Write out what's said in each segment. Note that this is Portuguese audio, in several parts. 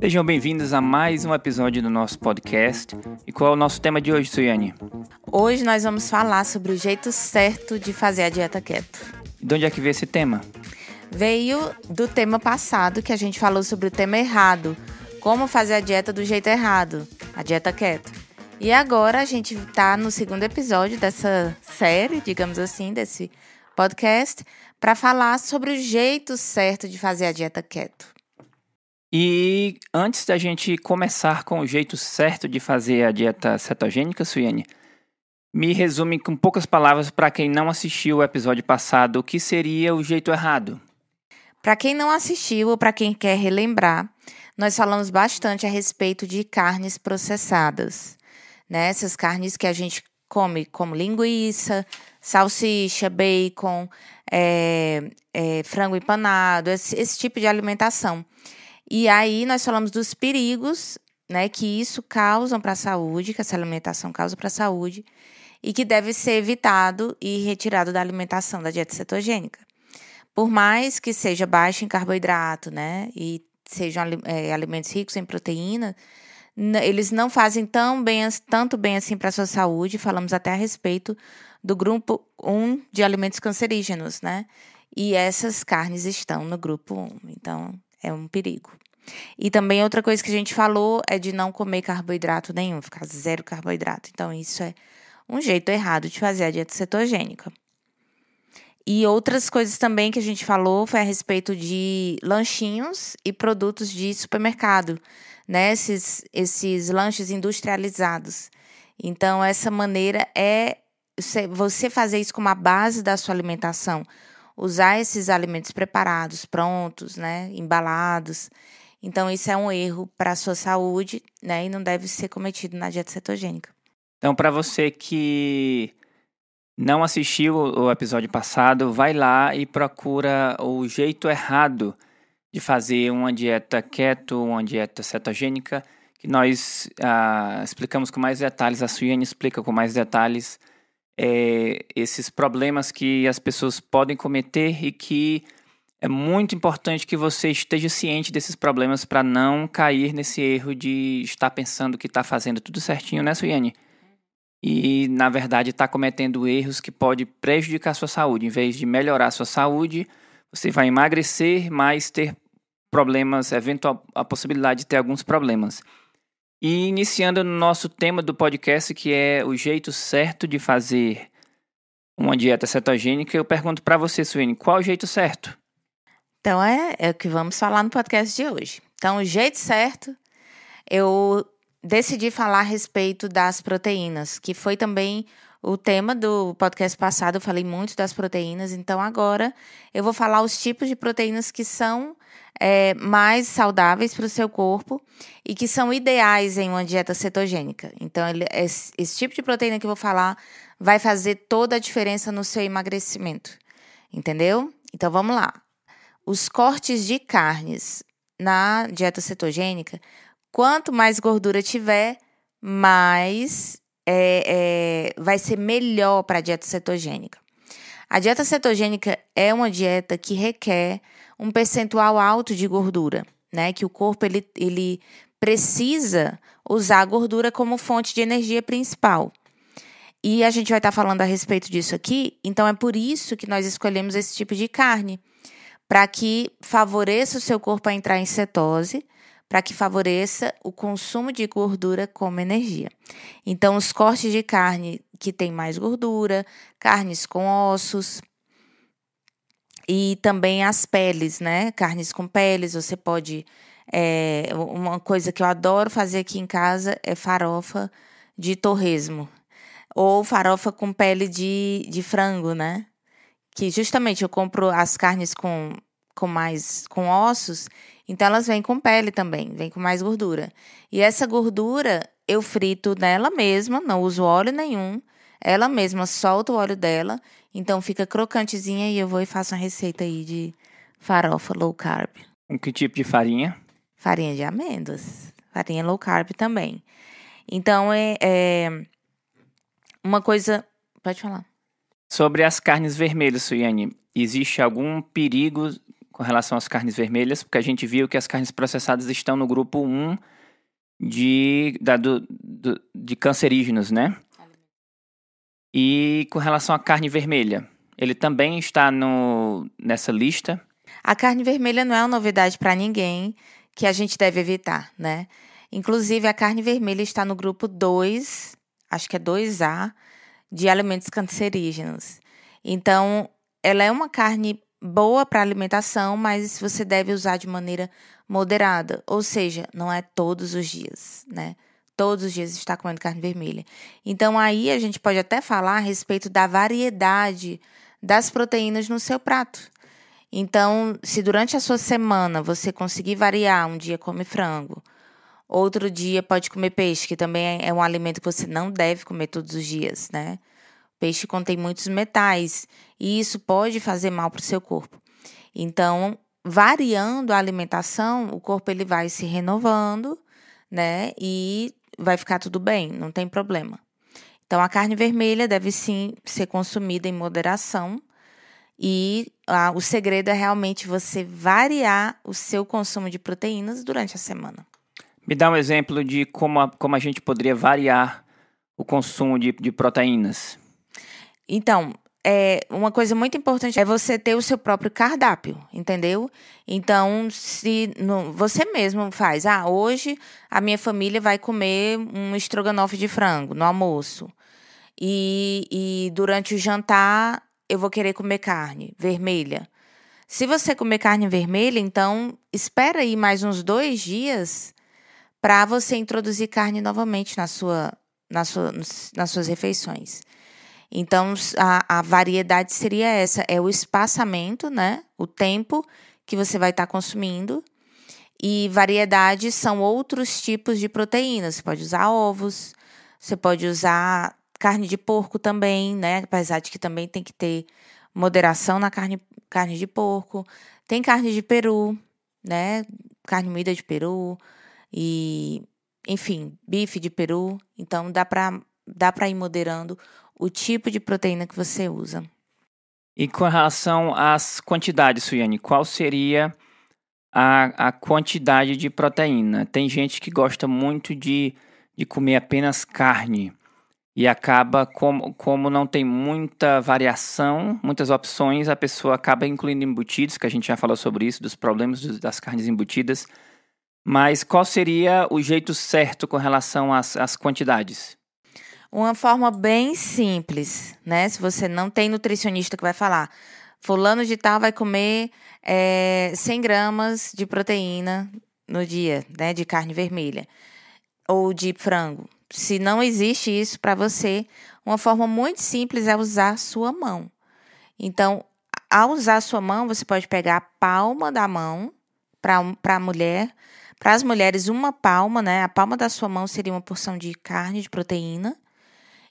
Sejam bem-vindos a mais um episódio do nosso podcast. E qual é o nosso tema de hoje, Suiane? Hoje nós vamos falar sobre o jeito certo de fazer a dieta keto. De onde é que veio esse tema? Veio do tema passado que a gente falou sobre o tema errado, como fazer a dieta do jeito errado, a dieta keto. E agora a gente está no segundo episódio dessa série, digamos assim, desse podcast, para falar sobre o jeito certo de fazer a dieta keto. E antes da gente começar com o jeito certo de fazer a dieta cetogênica, Suiane, me resume com poucas palavras para quem não assistiu o episódio passado o que seria o jeito errado. Para quem não assistiu ou para quem quer relembrar, nós falamos bastante a respeito de carnes processadas, né? Essas carnes que a gente come como linguiça, salsicha, bacon, é, é, frango empanado, esse, esse tipo de alimentação. E aí nós falamos dos perigos, né, que isso causa para a saúde, que essa alimentação causa para a saúde, e que deve ser evitado e retirado da alimentação da dieta cetogênica. Por mais que seja baixo em carboidrato, né, e sejam é, alimentos ricos em proteína, eles não fazem tão bem, tanto bem assim para a sua saúde. Falamos até a respeito do grupo 1 de alimentos cancerígenos, né? E essas carnes estão no grupo 1. Então, é um perigo. E também outra coisa que a gente falou é de não comer carboidrato nenhum, ficar zero carboidrato. Então, isso é um jeito errado de fazer a dieta cetogênica. E outras coisas também que a gente falou foi a respeito de lanchinhos e produtos de supermercado, né? Esses, esses lanches industrializados. Então, essa maneira é você fazer isso como a base da sua alimentação usar esses alimentos preparados, prontos, né, embalados. Então isso é um erro para a sua saúde, né, e não deve ser cometido na dieta cetogênica. Então, para você que não assistiu o episódio passado, vai lá e procura o jeito errado de fazer uma dieta keto, uma dieta cetogênica, que nós ah, explicamos com mais detalhes, a Suiane explica com mais detalhes é, esses problemas que as pessoas podem cometer e que é muito importante que você esteja ciente desses problemas para não cair nesse erro de estar pensando que está fazendo tudo certinho, né, Suiane? E, na verdade, está cometendo erros que podem prejudicar a sua saúde. Em vez de melhorar a sua saúde, você vai emagrecer, mas ter problemas, eventual, a possibilidade de ter alguns problemas. E iniciando no nosso tema do podcast, que é o jeito certo de fazer uma dieta cetogênica, eu pergunto para você, Suene, qual o jeito certo? Então é, é o que vamos falar no podcast de hoje. Então, o jeito certo, eu decidi falar a respeito das proteínas, que foi também o tema do podcast passado. Eu falei muito das proteínas, então agora eu vou falar os tipos de proteínas que são é, mais saudáveis para o seu corpo e que são ideais em uma dieta cetogênica. Então, ele, esse, esse tipo de proteína que eu vou falar vai fazer toda a diferença no seu emagrecimento. Entendeu? Então, vamos lá. Os cortes de carnes na dieta cetogênica, quanto mais gordura tiver, mais é, é, vai ser melhor para a dieta cetogênica. A dieta cetogênica é uma dieta que requer um percentual alto de gordura, né? Que o corpo ele, ele precisa usar a gordura como fonte de energia principal. E a gente vai estar falando a respeito disso aqui, então é por isso que nós escolhemos esse tipo de carne, para que favoreça o seu corpo a entrar em cetose, para que favoreça o consumo de gordura como energia. Então, os cortes de carne que tem mais gordura, carnes com ossos, e também as peles, né? Carnes com peles, você pode. É, uma coisa que eu adoro fazer aqui em casa é farofa de torresmo. Ou farofa com pele de, de frango, né? Que justamente eu compro as carnes com, com mais com ossos, então elas vêm com pele também, vêm com mais gordura. E essa gordura eu frito nela mesma, não uso óleo nenhum. Ela mesma solta o óleo dela então fica crocantezinha e eu vou e faço uma receita aí de farofa low carb. Com que tipo de farinha? Farinha de amêndoas. Farinha low carb também. Então é, é uma coisa. Pode falar. Sobre as carnes vermelhas, Suiane, existe algum perigo com relação às carnes vermelhas, porque a gente viu que as carnes processadas estão no grupo 1 de, da, do, do, de cancerígenos, né? E com relação à carne vermelha, ele também está no, nessa lista? A carne vermelha não é uma novidade para ninguém que a gente deve evitar, né? Inclusive, a carne vermelha está no grupo 2, acho que é 2A, de alimentos cancerígenos. Então, ela é uma carne boa para alimentação, mas você deve usar de maneira moderada, ou seja, não é todos os dias, né? Todos os dias está comendo carne vermelha. Então aí a gente pode até falar a respeito da variedade das proteínas no seu prato. Então, se durante a sua semana você conseguir variar, um dia come frango, outro dia pode comer peixe, que também é um alimento que você não deve comer todos os dias, né? Peixe contém muitos metais e isso pode fazer mal para o seu corpo. Então, variando a alimentação, o corpo ele vai se renovando, né? E vai ficar tudo bem, não tem problema. Então, a carne vermelha deve sim ser consumida em moderação. E ah, o segredo é realmente você variar o seu consumo de proteínas durante a semana. Me dá um exemplo de como a, como a gente poderia variar o consumo de, de proteínas. Então, é, uma coisa muito importante é você ter o seu próprio cardápio, entendeu? Então, se você mesmo faz, ah, hoje a minha família vai comer um estrogonofe de frango no almoço. E, e durante o jantar eu vou querer comer carne vermelha. Se você comer carne vermelha, então espera aí mais uns dois dias para você introduzir carne novamente na sua, na sua, nas suas refeições. Então, a, a variedade seria essa: é o espaçamento, né? O tempo que você vai estar tá consumindo. E variedade são outros tipos de proteínas. Você pode usar ovos, você pode usar carne de porco também, né? Apesar de que também tem que ter moderação na carne, carne de porco. Tem carne de peru, né? Carne moída de peru e, enfim, bife de peru. Então dá para dá para ir moderando o tipo de proteína que você usa. E com relação às quantidades, Suiane, qual seria a, a quantidade de proteína? Tem gente que gosta muito de, de comer apenas carne e acaba, como, como não tem muita variação, muitas opções, a pessoa acaba incluindo embutidos, que a gente já falou sobre isso, dos problemas das carnes embutidas. Mas qual seria o jeito certo com relação às, às quantidades? uma forma bem simples, né? Se você não tem nutricionista que vai falar, fulano de tal vai comer é, 100 gramas de proteína no dia, né? De carne vermelha ou de frango. Se não existe isso para você, uma forma muito simples é usar sua mão. Então, ao usar sua mão, você pode pegar a palma da mão para a mulher. Para as mulheres, uma palma, né? A palma da sua mão seria uma porção de carne, de proteína.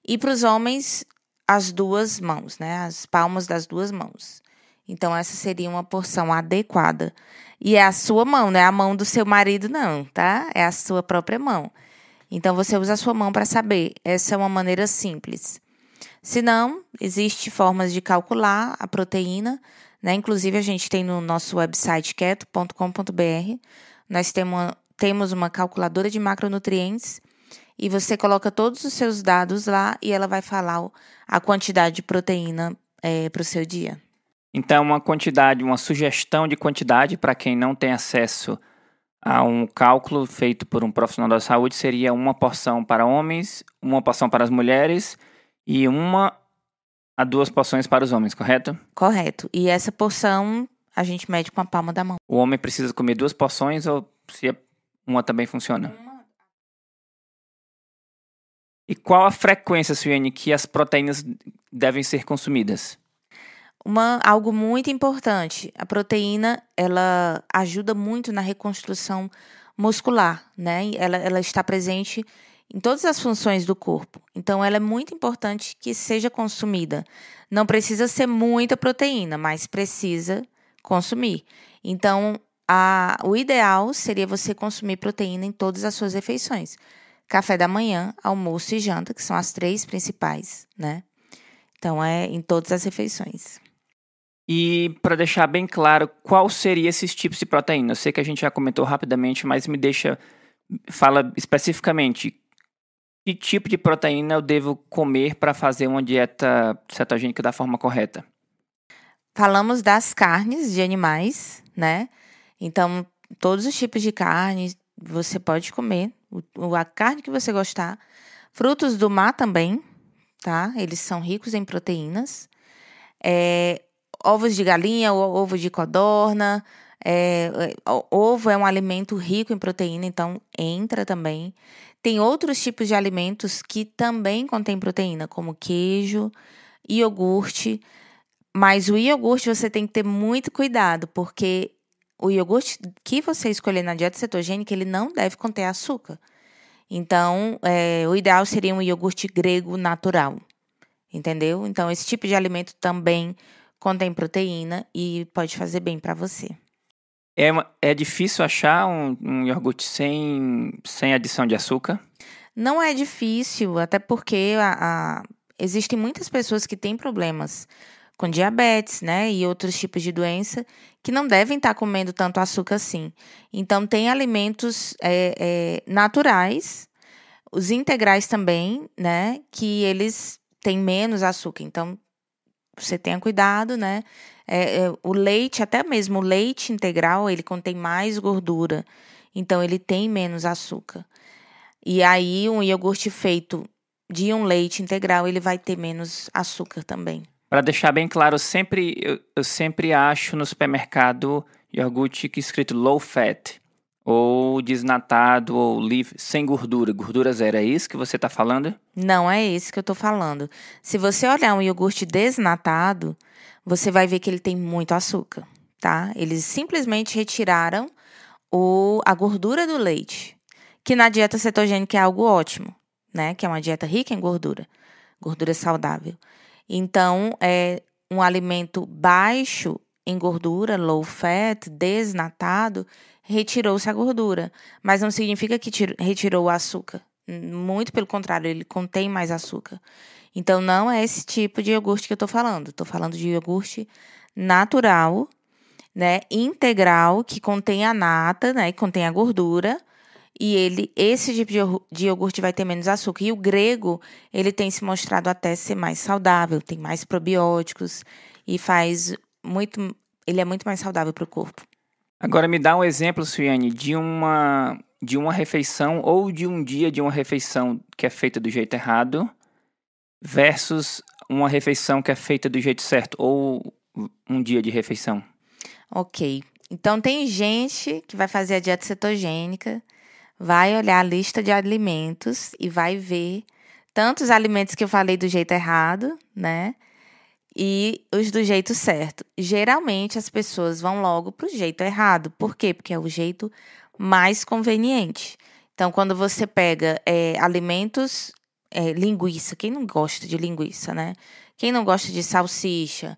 E para os homens, as duas mãos, né? As palmas das duas mãos. Então, essa seria uma porção adequada. E é a sua mão, não é a mão do seu marido, não, tá? É a sua própria mão. Então, você usa a sua mão para saber. Essa é uma maneira simples. Se não, existem formas de calcular a proteína, né? Inclusive, a gente tem no nosso website keto.com.br. Nós temos uma calculadora de macronutrientes e você coloca todos os seus dados lá e ela vai falar a quantidade de proteína é, para o seu dia. Então, uma quantidade, uma sugestão de quantidade para quem não tem acesso a um cálculo feito por um profissional da saúde seria uma porção para homens, uma porção para as mulheres e uma a duas porções para os homens, correto? Correto. E essa porção a gente mede com a palma da mão. O homem precisa comer duas porções ou se uma também funciona? E qual a frequência, Suiane, que as proteínas devem ser consumidas? Uma, algo muito importante, a proteína, ela ajuda muito na reconstrução muscular, né? Ela, ela está presente em todas as funções do corpo. Então, ela é muito importante que seja consumida. Não precisa ser muita proteína, mas precisa consumir. Então, a, o ideal seria você consumir proteína em todas as suas refeições café da manhã, almoço e janta, que são as três principais, né? Então é em todas as refeições. E para deixar bem claro, qual seria esses tipos de proteína? Eu sei que a gente já comentou rapidamente, mas me deixa fala especificamente que tipo de proteína eu devo comer para fazer uma dieta cetogênica da forma correta. Falamos das carnes de animais, né? Então, todos os tipos de carne você pode comer, a carne que você gostar. Frutos do mar também, tá? Eles são ricos em proteínas. É, ovos de galinha, ovo de codorna. É, é ovo é um alimento rico em proteína, então entra também. Tem outros tipos de alimentos que também contêm proteína, como queijo, iogurte. Mas o iogurte você tem que ter muito cuidado, porque o iogurte que você escolher na dieta cetogênica, ele não deve conter açúcar. Então, é, o ideal seria um iogurte grego natural. Entendeu? Então, esse tipo de alimento também contém proteína e pode fazer bem para você. É, é difícil achar um, um iogurte sem, sem adição de açúcar? Não é difícil, até porque a, a, existem muitas pessoas que têm problemas com diabetes, né, e outros tipos de doença que não devem estar comendo tanto açúcar assim. Então, tem alimentos é, é, naturais, os integrais também, né, que eles têm menos açúcar. Então, você tenha cuidado, né? É, é, o leite, até mesmo o leite integral, ele contém mais gordura, então ele tem menos açúcar. E aí, um iogurte feito de um leite integral, ele vai ter menos açúcar também. Para deixar bem claro, sempre, eu, eu, sempre acho no supermercado iogurte que escrito low fat, ou desnatado, ou livre, sem gordura, gordura zero. É isso que você está falando? Não é isso que eu estou falando. Se você olhar um iogurte desnatado, você vai ver que ele tem muito açúcar, tá? Eles simplesmente retiraram o, a gordura do leite, que na dieta cetogênica é algo ótimo, né? Que é uma dieta rica em gordura, gordura saudável. Então, é um alimento baixo em gordura, low fat, desnatado, retirou-se a gordura. Mas não significa que retirou o açúcar. Muito pelo contrário, ele contém mais açúcar. Então, não é esse tipo de iogurte que eu estou falando. Estou falando de iogurte natural, né, integral, que contém a nata, né, que contém a gordura, e ele esse tipo de iogurte vai ter menos açúcar. E o grego, ele tem se mostrado até ser mais saudável, tem mais probióticos e faz muito, ele é muito mais saudável para o corpo. Agora me dá um exemplo, Suiane, de uma de uma refeição ou de um dia de uma refeição que é feita do jeito errado versus uma refeição que é feita do jeito certo ou um dia de refeição. OK. Então tem gente que vai fazer a dieta cetogênica vai olhar a lista de alimentos e vai ver tantos alimentos que eu falei do jeito errado, né? E os do jeito certo. Geralmente as pessoas vão logo para o jeito errado. Por quê? Porque é o jeito mais conveniente. Então, quando você pega é, alimentos, é, linguiça, quem não gosta de linguiça, né? Quem não gosta de salsicha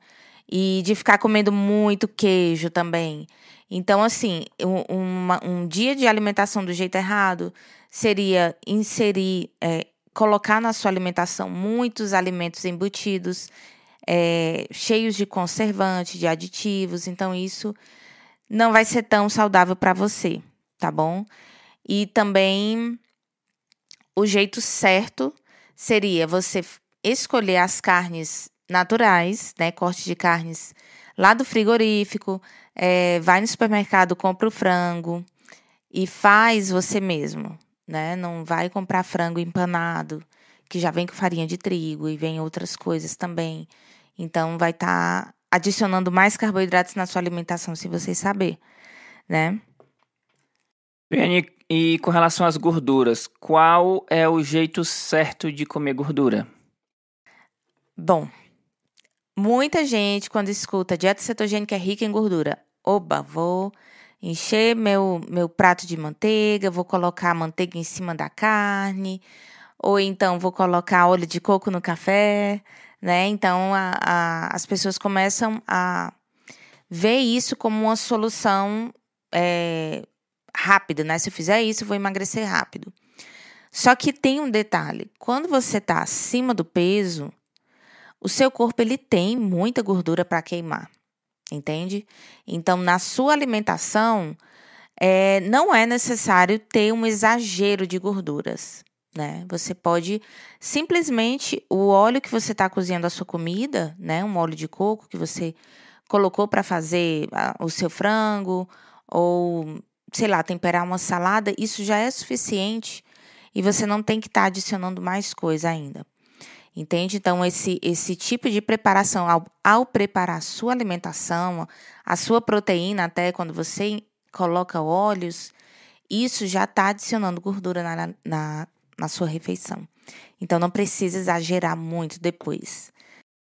e de ficar comendo muito queijo também. Então, assim, um, uma, um dia de alimentação do jeito errado seria inserir, é, colocar na sua alimentação muitos alimentos embutidos, é, cheios de conservantes, de aditivos. Então, isso não vai ser tão saudável para você, tá bom? E também o jeito certo seria você escolher as carnes naturais, né? Corte de carnes lá do frigorífico, é, vai no supermercado, compra o frango e faz você mesmo, né? Não vai comprar frango empanado, que já vem com farinha de trigo e vem outras coisas também. Então vai estar tá adicionando mais carboidratos na sua alimentação, se você saber, né? Viane, e com relação às gorduras, qual é o jeito certo de comer gordura? Bom, muita gente, quando escuta dieta cetogênica é rica em gordura, oba, vou encher meu, meu prato de manteiga, vou colocar a manteiga em cima da carne, ou então vou colocar óleo de coco no café, né? Então a, a, as pessoas começam a ver isso como uma solução é, rápida, né? Se eu fizer isso, eu vou emagrecer rápido. Só que tem um detalhe: quando você está acima do peso, o seu corpo ele tem muita gordura para queimar entende? Então, na sua alimentação, é, não é necessário ter um exagero de gorduras. Né? Você pode simplesmente o óleo que você está cozinhando a sua comida, né? Um óleo de coco que você colocou para fazer o seu frango ou sei lá temperar uma salada, isso já é suficiente e você não tem que estar tá adicionando mais coisa ainda. Entende? Então, esse, esse tipo de preparação, ao, ao preparar a sua alimentação, a sua proteína, até quando você coloca óleos, isso já está adicionando gordura na, na, na sua refeição. Então, não precisa exagerar muito depois.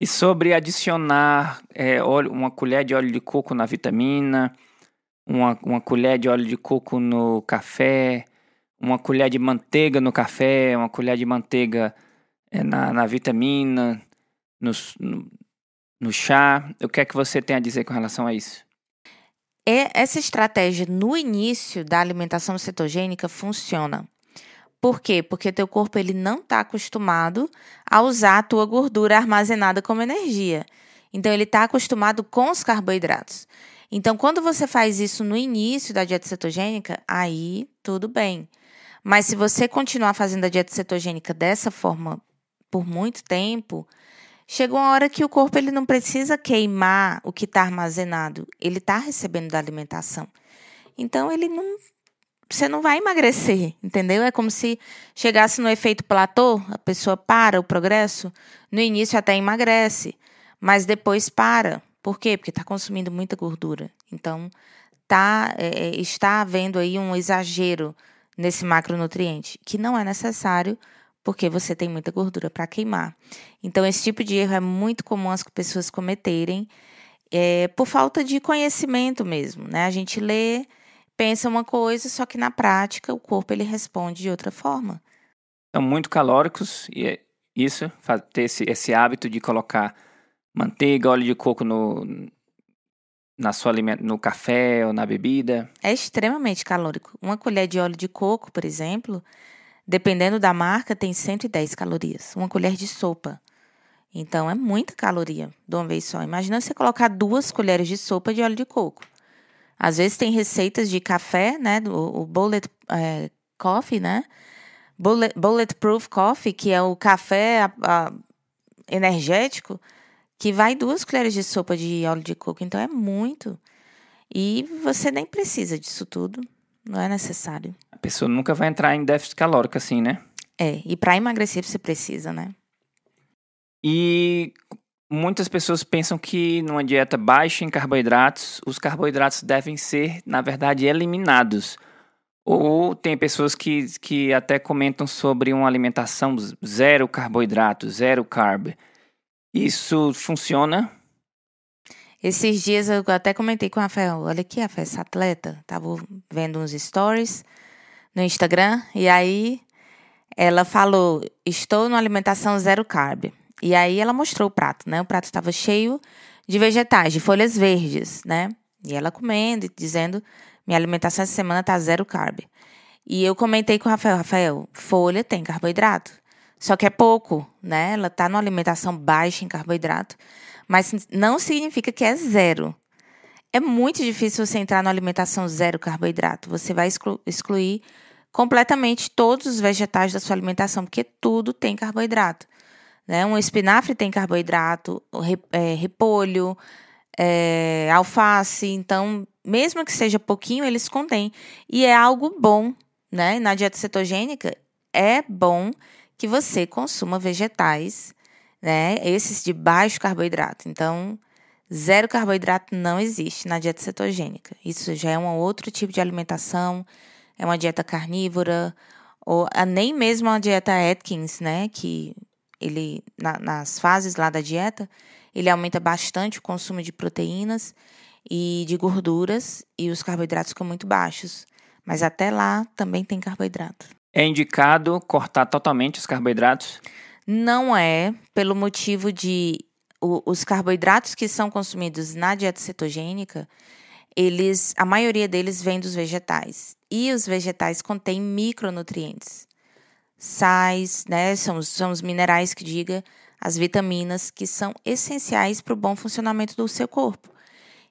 E sobre adicionar é, óleo, uma colher de óleo de coco na vitamina, uma, uma colher de óleo de coco no café, uma colher de manteiga no café, uma colher de manteiga na, na vitamina, no, no, no chá. O que é que você tem a dizer com relação a isso? É, essa estratégia no início da alimentação cetogênica funciona. Por quê? Porque teu corpo ele não está acostumado a usar a tua gordura armazenada como energia. Então ele está acostumado com os carboidratos. Então quando você faz isso no início da dieta cetogênica, aí tudo bem. Mas se você continuar fazendo a dieta cetogênica dessa forma por muito tempo, chega uma hora que o corpo ele não precisa queimar o que está armazenado, ele está recebendo da alimentação. Então ele não, você não vai emagrecer, entendeu? É como se chegasse no efeito platô, a pessoa para o progresso, no início até emagrece, mas depois para. Por quê? Porque está consumindo muita gordura. Então tá, é, é, está havendo aí um exagero nesse macronutriente, que não é necessário porque você tem muita gordura para queimar. Então, esse tipo de erro é muito comum as pessoas cometerem é, por falta de conhecimento mesmo, né? A gente lê, pensa uma coisa, só que na prática o corpo ele responde de outra forma. São muito calóricos e é isso, ter esse, esse hábito de colocar manteiga, óleo de coco no, na sua no café ou na bebida. É extremamente calórico. Uma colher de óleo de coco, por exemplo, Dependendo da marca, tem 110 calorias. Uma colher de sopa. Então, é muita caloria de uma vez só. Imagina você colocar duas colheres de sopa de óleo de coco. Às vezes tem receitas de café, né? O, o bullet é, coffee, né? Bullet, bulletproof coffee, que é o café a, a, energético, que vai duas colheres de sopa de óleo de coco. Então, é muito. E você nem precisa disso tudo. Não é necessário. A pessoa nunca vai entrar em déficit calórico assim, né? É, e para emagrecer você precisa, né? E muitas pessoas pensam que numa dieta baixa em carboidratos, os carboidratos devem ser, na verdade, eliminados. Ou tem pessoas que, que até comentam sobre uma alimentação zero carboidrato, zero carb. Isso funciona? Esses dias eu até comentei com o Rafael, olha aqui, Rafael, essa atleta, tava vendo uns stories no Instagram, e aí ela falou, estou numa alimentação zero carb. E aí ela mostrou o prato, né? O prato estava cheio de vegetais, de folhas verdes, né? E ela comendo e dizendo, minha alimentação essa semana tá zero carb. E eu comentei com o Rafael, Rafael, folha tem carboidrato. Só que é pouco, né? Ela tá numa alimentação baixa em carboidrato mas não significa que é zero. É muito difícil você entrar na alimentação zero carboidrato. Você vai exclu excluir completamente todos os vegetais da sua alimentação, porque tudo tem carboidrato. Né? Um espinafre tem carboidrato, é, repolho, é, alface. Então, mesmo que seja pouquinho, eles contêm. E é algo bom. Né? Na dieta cetogênica, é bom que você consuma vegetais né? Esses de baixo carboidrato. Então, zero carboidrato não existe na dieta cetogênica. Isso já é um outro tipo de alimentação, é uma dieta carnívora, ou nem mesmo a dieta Atkins, né? Que ele, na, nas fases lá da dieta, ele aumenta bastante o consumo de proteínas e de gorduras e os carboidratos ficam muito baixos. Mas até lá também tem carboidrato. É indicado cortar totalmente os carboidratos? Não é pelo motivo de o, os carboidratos que são consumidos na dieta cetogênica, eles, a maioria deles vem dos vegetais. E os vegetais contêm micronutrientes. Sais, né, são, são os minerais que diga, as vitaminas que são essenciais para o bom funcionamento do seu corpo.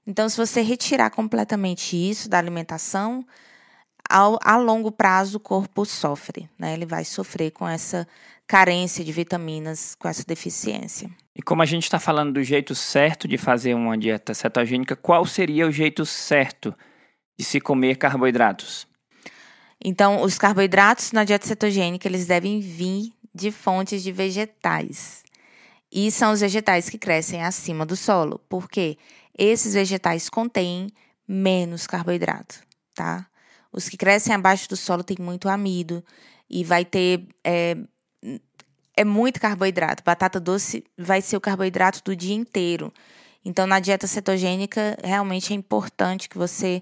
Então, se você retirar completamente isso da alimentação, ao, a longo prazo o corpo sofre, né? Ele vai sofrer com essa carência de vitaminas, com essa deficiência. E como a gente está falando do jeito certo de fazer uma dieta cetogênica, qual seria o jeito certo de se comer carboidratos? Então, os carboidratos na dieta cetogênica, eles devem vir de fontes de vegetais. E são os vegetais que crescem acima do solo, porque esses vegetais contêm menos carboidrato, tá? Os que crescem abaixo do solo têm muito amido e vai ter é, é muito carboidrato. Batata doce vai ser o carboidrato do dia inteiro. Então, na dieta cetogênica, realmente é importante que você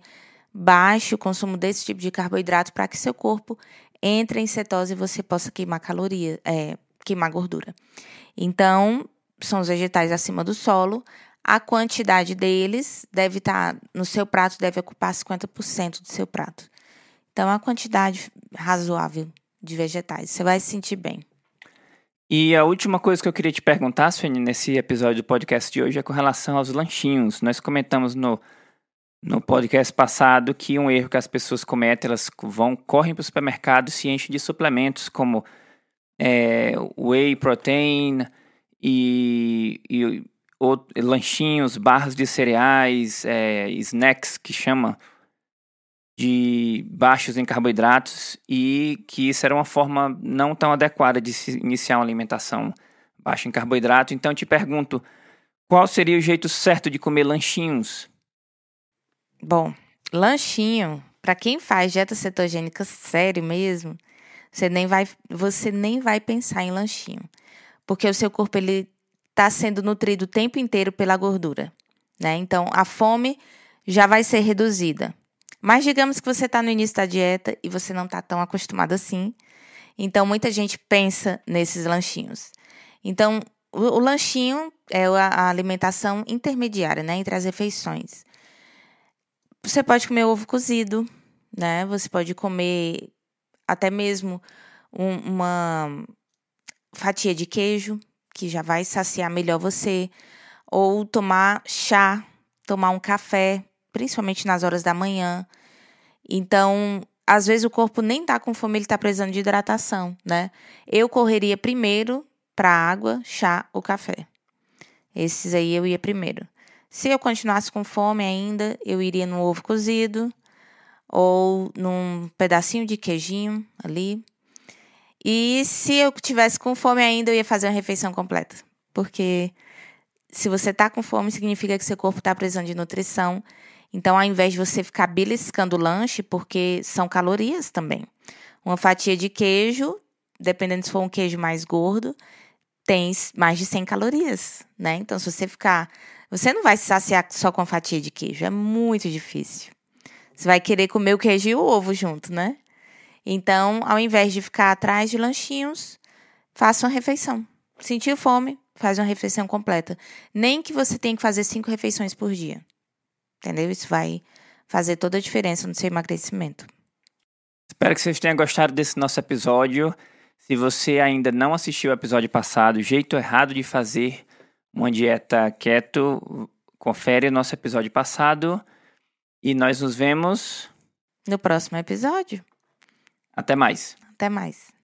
baixe o consumo desse tipo de carboidrato para que seu corpo entre em cetose e você possa queimar caloria, é, queimar gordura. Então, são os vegetais acima do solo. A quantidade deles deve estar tá, no seu prato, deve ocupar 50% do seu prato. Então, uma quantidade razoável de vegetais. Você vai se sentir bem. E a última coisa que eu queria te perguntar, Suene, nesse episódio do podcast de hoje é com relação aos lanchinhos. Nós comentamos no, no podcast passado que um erro que as pessoas cometem, elas vão, correm para o supermercado e se enchem de suplementos como é, whey protein e, e lanchinhos, barras de cereais, é, snacks que chama de baixos em carboidratos e que isso era uma forma não tão adequada de se iniciar uma alimentação baixa em carboidrato. Então te pergunto, qual seria o jeito certo de comer lanchinhos? Bom, lanchinho, para quem faz dieta cetogênica sério mesmo, você nem vai você nem vai pensar em lanchinho, porque o seu corpo ele está sendo nutrido o tempo inteiro pela gordura, né? Então a fome já vai ser reduzida. Mas digamos que você está no início da dieta e você não está tão acostumado assim. Então, muita gente pensa nesses lanchinhos. Então, o, o lanchinho é a, alimentação intermediária, né, entre as refeições. Você pode comer ovo cozido, né? Você pode comer até mesmo um, uma fatia de queijo, que já vai saciar melhor você. Ou tomar chá, tomar um café, principalmente nas horas da manhã. Então, às vezes o corpo nem tá com fome, ele tá precisando de hidratação, né? Eu correria primeiro para água, chá ou café. Esses aí eu ia primeiro. Se eu continuasse com fome ainda, eu iria no ovo cozido ou num pedacinho de queijinho ali. E se eu tivesse com fome ainda, eu ia fazer uma refeição completa. Porque se você tá com fome, significa que seu corpo está precisando de nutrição então, ao invés de você ficar beliscando o lanche, porque são calorias também. Uma fatia de queijo, dependendo se for um queijo mais gordo, tem mais de 100 calorias, né? Então, se você ficar. Você não vai se saciar só com a fatia de queijo, é muito difícil. Você vai querer comer o queijo e o ovo junto, né? Então, ao invés de ficar atrás de lanchinhos, faça uma refeição. Sentiu fome, faz uma refeição completa. Nem que você tenha que fazer cinco refeições por dia. Entendeu? Isso vai fazer toda a diferença no seu emagrecimento. Espero que vocês tenham gostado desse nosso episódio. Se você ainda não assistiu o episódio passado, Jeito Errado de Fazer uma Dieta Keto, confere o nosso episódio passado. E nós nos vemos no próximo episódio. Até mais. Até mais.